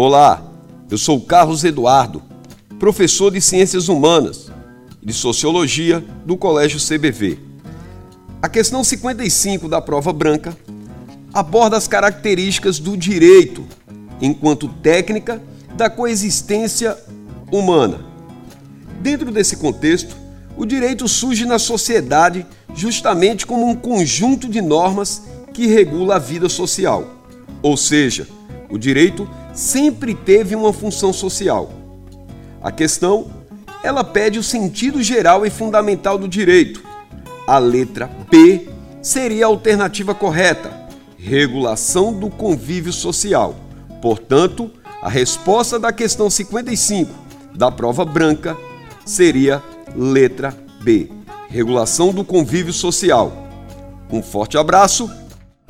Olá, eu sou Carlos Eduardo, professor de Ciências Humanas e de Sociologia do Colégio CBV. A questão 55 da prova branca aborda as características do direito enquanto técnica da coexistência humana. Dentro desse contexto, o direito surge na sociedade justamente como um conjunto de normas que regula a vida social. Ou seja, o direito sempre teve uma função social. A questão, ela pede o sentido geral e fundamental do direito. A letra B seria a alternativa correta, regulação do convívio social. Portanto, a resposta da questão 55 da prova branca seria letra B, regulação do convívio social. Um forte abraço